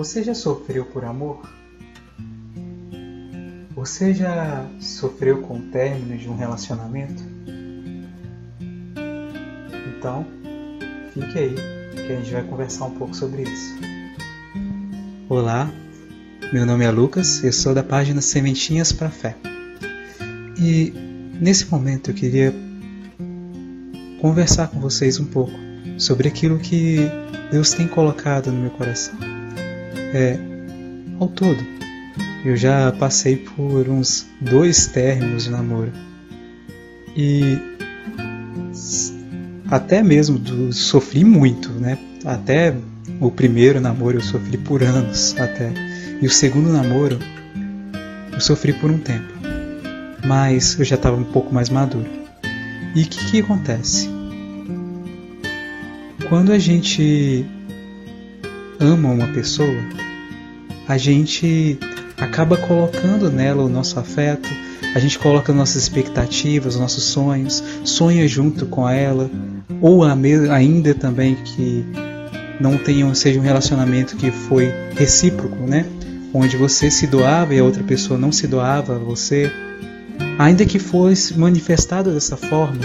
Você já sofreu por amor? Você já sofreu com o término de um relacionamento? Então, fique aí que a gente vai conversar um pouco sobre isso. Olá, meu nome é Lucas, eu sou da página Sementinhas para Fé. E nesse momento eu queria conversar com vocês um pouco sobre aquilo que Deus tem colocado no meu coração. É, ao todo, eu já passei por uns dois términos de namoro. E até mesmo do, sofri muito, né? Até o primeiro namoro eu sofri por anos até. E o segundo namoro eu sofri por um tempo. Mas eu já estava um pouco mais maduro. E o que, que acontece? Quando a gente ama uma pessoa, a gente acaba colocando nela o nosso afeto, a gente coloca nossas expectativas, nossos sonhos, sonha junto com ela, ou ainda também que não tenha, seja um relacionamento que foi recíproco, né? Onde você se doava e a outra pessoa não se doava a você, ainda que fosse manifestado dessa forma,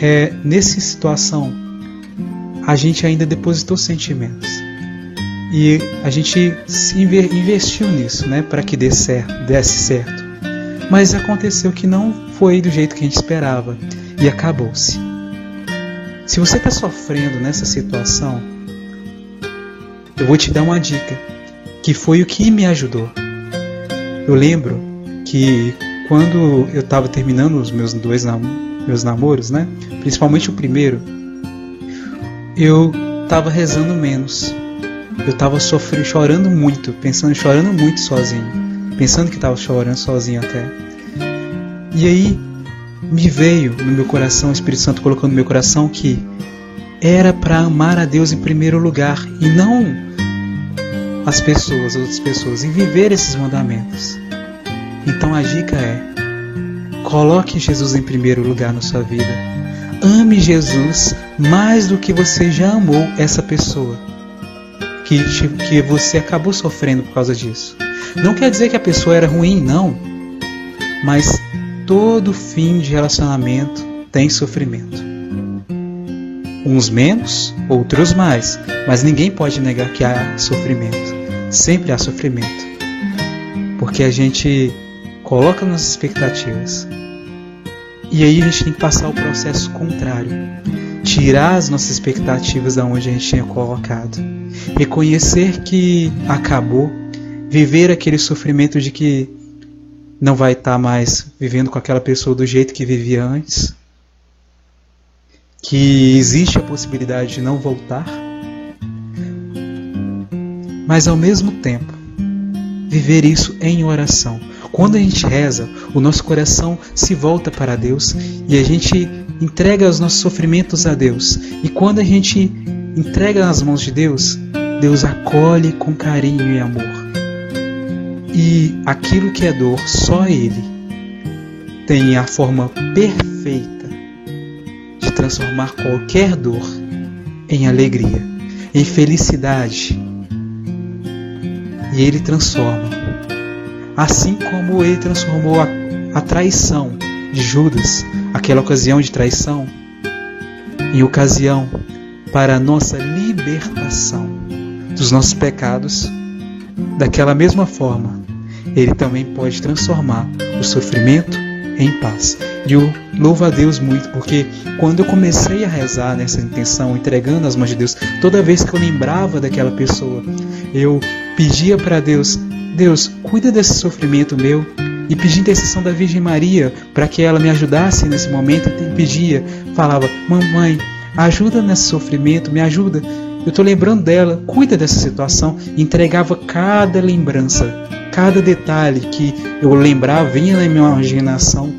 é, nessa situação a gente ainda depositou sentimentos e a gente investiu nisso, né, para que desse certo, desse certo. Mas aconteceu que não foi do jeito que a gente esperava e acabou-se. Se você está sofrendo nessa situação, eu vou te dar uma dica, que foi o que me ajudou. Eu lembro que quando eu estava terminando os meus dois nam meus namoros, né, principalmente o primeiro, eu estava rezando menos eu tava sofrendo, chorando muito, pensando, chorando muito sozinho, pensando que tava chorando sozinho até. E aí me veio no meu coração, o Espírito Santo colocou no meu coração que era para amar a Deus em primeiro lugar e não as pessoas, as outras pessoas, e viver esses mandamentos. Então a dica é: coloque Jesus em primeiro lugar na sua vida. Ame Jesus mais do que você já amou essa pessoa que, que você acabou sofrendo por causa disso. Não quer dizer que a pessoa era ruim, não. Mas todo fim de relacionamento tem sofrimento. Uns menos, outros mais. Mas ninguém pode negar que há sofrimento. Sempre há sofrimento. Porque a gente coloca nas expectativas. E aí a gente tem que passar o processo contrário. Tirar as nossas expectativas da onde a gente tinha colocado reconhecer que acabou, viver aquele sofrimento de que não vai estar tá mais vivendo com aquela pessoa do jeito que vivia antes, que existe a possibilidade de não voltar, mas ao mesmo tempo viver isso em oração. Quando a gente reza, o nosso coração se volta para Deus e a gente entrega os nossos sofrimentos a Deus. E quando a gente entrega nas mãos de Deus, Deus acolhe com carinho e amor. E aquilo que é dor, só Ele tem a forma perfeita de transformar qualquer dor em alegria, em felicidade. E Ele transforma. Assim como Ele transformou a, a traição de Judas, aquela ocasião de traição, em ocasião para a nossa libertação dos nossos pecados, daquela mesma forma, Ele também pode transformar o sofrimento em paz. E eu louvo a Deus muito, porque quando eu comecei a rezar nessa intenção, entregando as mãos de Deus, toda vez que eu lembrava daquela pessoa, eu pedia para Deus: Deus, cuida desse sofrimento meu. E pedia intercessão da Virgem Maria para que ela me ajudasse nesse momento. E pedia, falava: Mamãe, ajuda nesse sofrimento, me ajuda eu estou lembrando dela, cuida dessa situação, entregava cada lembrança, cada detalhe que eu lembrava, vinha na minha imaginação,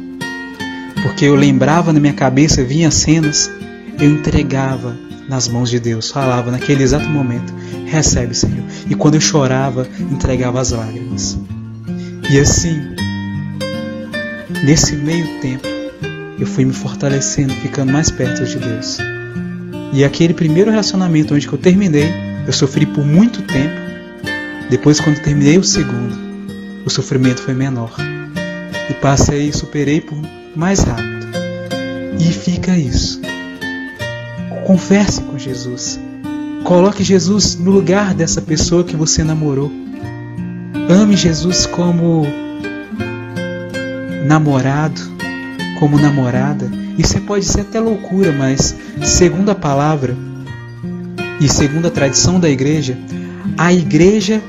porque eu lembrava na minha cabeça, vinha cenas, eu entregava nas mãos de Deus, falava naquele exato momento: recebe, Senhor. E quando eu chorava, entregava as lágrimas. E assim, nesse meio tempo, eu fui me fortalecendo, ficando mais perto de Deus. E aquele primeiro relacionamento onde eu terminei, eu sofri por muito tempo, Depois, quando terminei o segundo, o sofrimento foi menor. E passei e superei por mais rápido. E fica isso. Converse com Jesus. Coloque Jesus no lugar dessa pessoa que você namorou. Ame Jesus como namorado, como namorada. Isso pode ser até loucura, mas segundo a palavra e segundo a tradição da igreja, a igreja,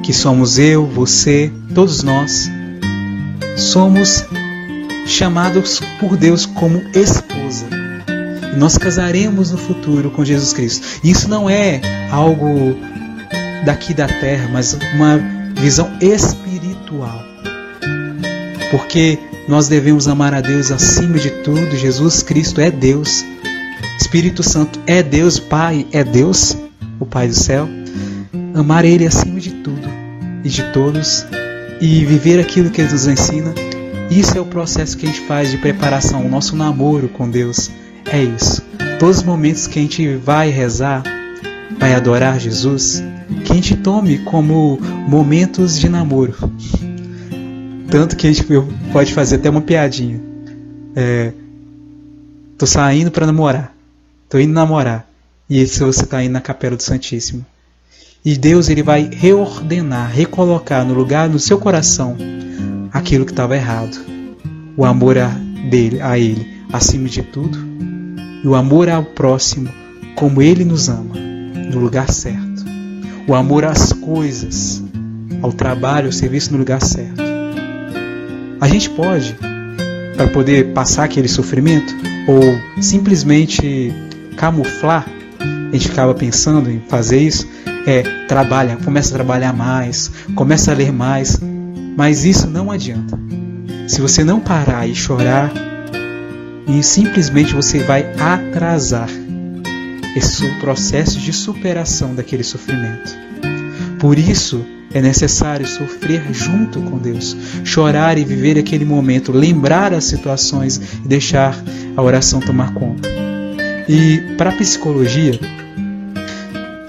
que somos eu, você, todos nós, somos chamados por Deus como esposa. E nós casaremos no futuro com Jesus Cristo. Isso não é algo daqui da terra, mas uma visão espiritual. Porque nós devemos amar a Deus acima de tudo. Jesus Cristo é Deus. Espírito Santo é Deus, Pai é Deus, o Pai do céu. Amar Ele acima de tudo e de todos e viver aquilo que Ele nos ensina. Isso é o processo que a gente faz de preparação, o nosso namoro com Deus. É isso. Todos os momentos que a gente vai rezar, vai adorar Jesus, que a gente tome como momentos de namoro. Tanto que a gente pode fazer até uma piadinha. É, tô saindo para namorar. Tô indo namorar. E se você tá indo na capela do Santíssimo. E Deus ele vai reordenar, recolocar no lugar no seu coração aquilo que estava errado. O amor a dele, a ele, acima de tudo, e o amor ao próximo como ele nos ama, no lugar certo. O amor às coisas, ao trabalho, ao serviço no lugar certo. A gente pode, para poder passar aquele sofrimento, ou simplesmente camuflar, a gente ficava pensando em fazer isso, é trabalha, começa a trabalhar mais, começa a ler mais, mas isso não adianta. Se você não parar e chorar, e simplesmente você vai atrasar esse processo de superação daquele sofrimento. Por isso, é necessário sofrer junto com Deus, chorar e viver aquele momento, lembrar as situações e deixar a oração tomar conta. E para a psicologia,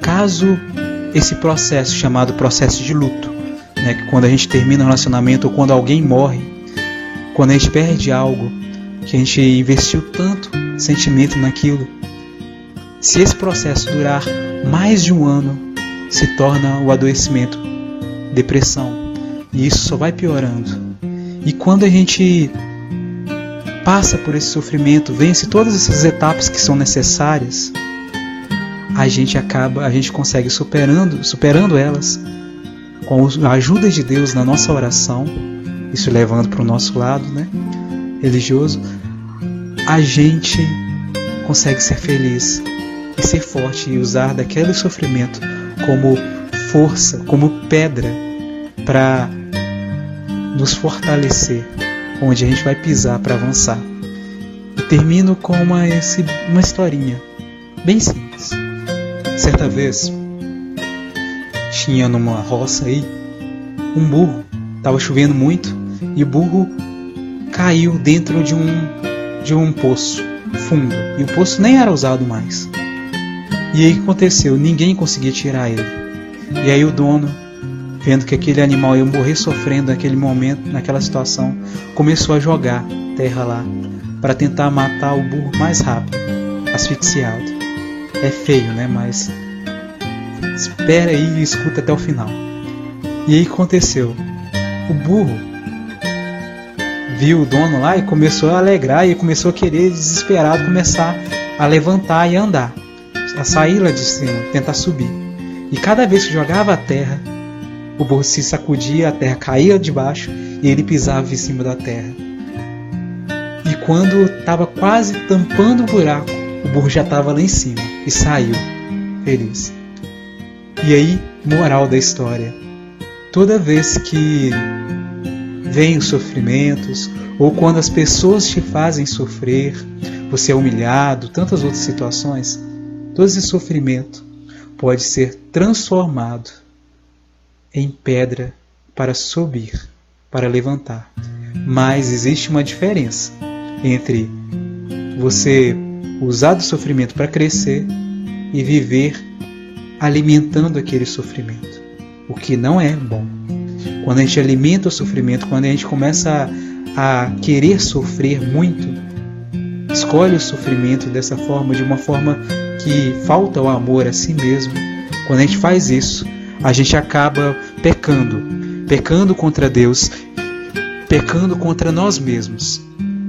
caso esse processo chamado processo de luto, né, que quando a gente termina um relacionamento ou quando alguém morre, quando a gente perde algo que a gente investiu tanto sentimento naquilo, se esse processo durar mais de um ano, se torna o adoecimento depressão. E isso só vai piorando. E quando a gente passa por esse sofrimento, vence todas essas etapas que são necessárias, a gente acaba, a gente consegue superando, superando elas com a ajuda de Deus na nossa oração, isso levando para o nosso lado, né, religioso, a gente consegue ser feliz e ser forte e usar daquele sofrimento como força, como pedra para nos fortalecer, onde a gente vai pisar para avançar. E termino com uma, uma historinha bem simples. Certa vez tinha numa roça aí um burro, estava chovendo muito e o burro caiu dentro de um de um poço fundo e o poço nem era usado mais. E aí o que aconteceu? Ninguém conseguia tirar ele. E aí o dono, vendo que aquele animal ia morrer sofrendo naquele momento, naquela situação, começou a jogar terra lá para tentar matar o burro mais rápido, asfixiado. É feio, né? Mas espera aí e escuta até o final. E aí aconteceu? O burro viu o dono lá e começou a alegrar e começou a querer desesperado começar a levantar e andar, a sair lá de cima, tentar subir. E cada vez que jogava a terra, o burro se sacudia, a terra caía debaixo e ele pisava em cima da terra. E quando estava quase tampando o buraco, o burro já estava lá em cima e saiu, feliz. E aí, moral da história: toda vez que vem os sofrimentos, ou quando as pessoas te fazem sofrer, você é humilhado, tantas outras situações, todo esse sofrimento pode ser transformado em pedra para subir, para levantar. Mas existe uma diferença entre você usar do sofrimento para crescer e viver alimentando aquele sofrimento. o que não é bom. Quando a gente alimenta o sofrimento, quando a gente começa a, a querer sofrer muito, escolhe o sofrimento dessa forma, de uma forma que falta o amor a si mesmo. Quando a gente faz isso, a gente acaba pecando, pecando contra Deus, pecando contra nós mesmos.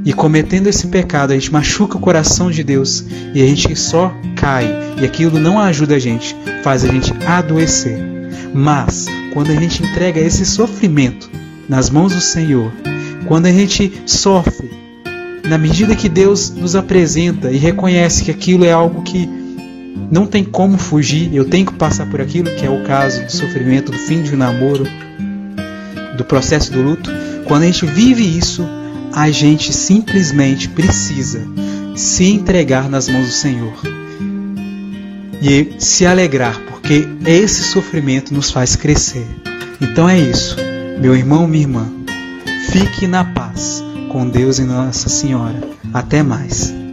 E cometendo esse pecado, a gente machuca o coração de Deus e a gente só cai. E aquilo não ajuda a gente, faz a gente adoecer. Mas, quando a gente entrega esse sofrimento nas mãos do Senhor, quando a gente sofre, na medida que Deus nos apresenta e reconhece que aquilo é algo que não tem como fugir, eu tenho que passar por aquilo, que é o caso do sofrimento, do fim de um namoro, do processo do luto, quando a gente vive isso, a gente simplesmente precisa se entregar nas mãos do Senhor e se alegrar, porque esse sofrimento nos faz crescer. Então é isso, meu irmão, minha irmã. Fique na paz com Deus e Nossa Senhora. Até mais.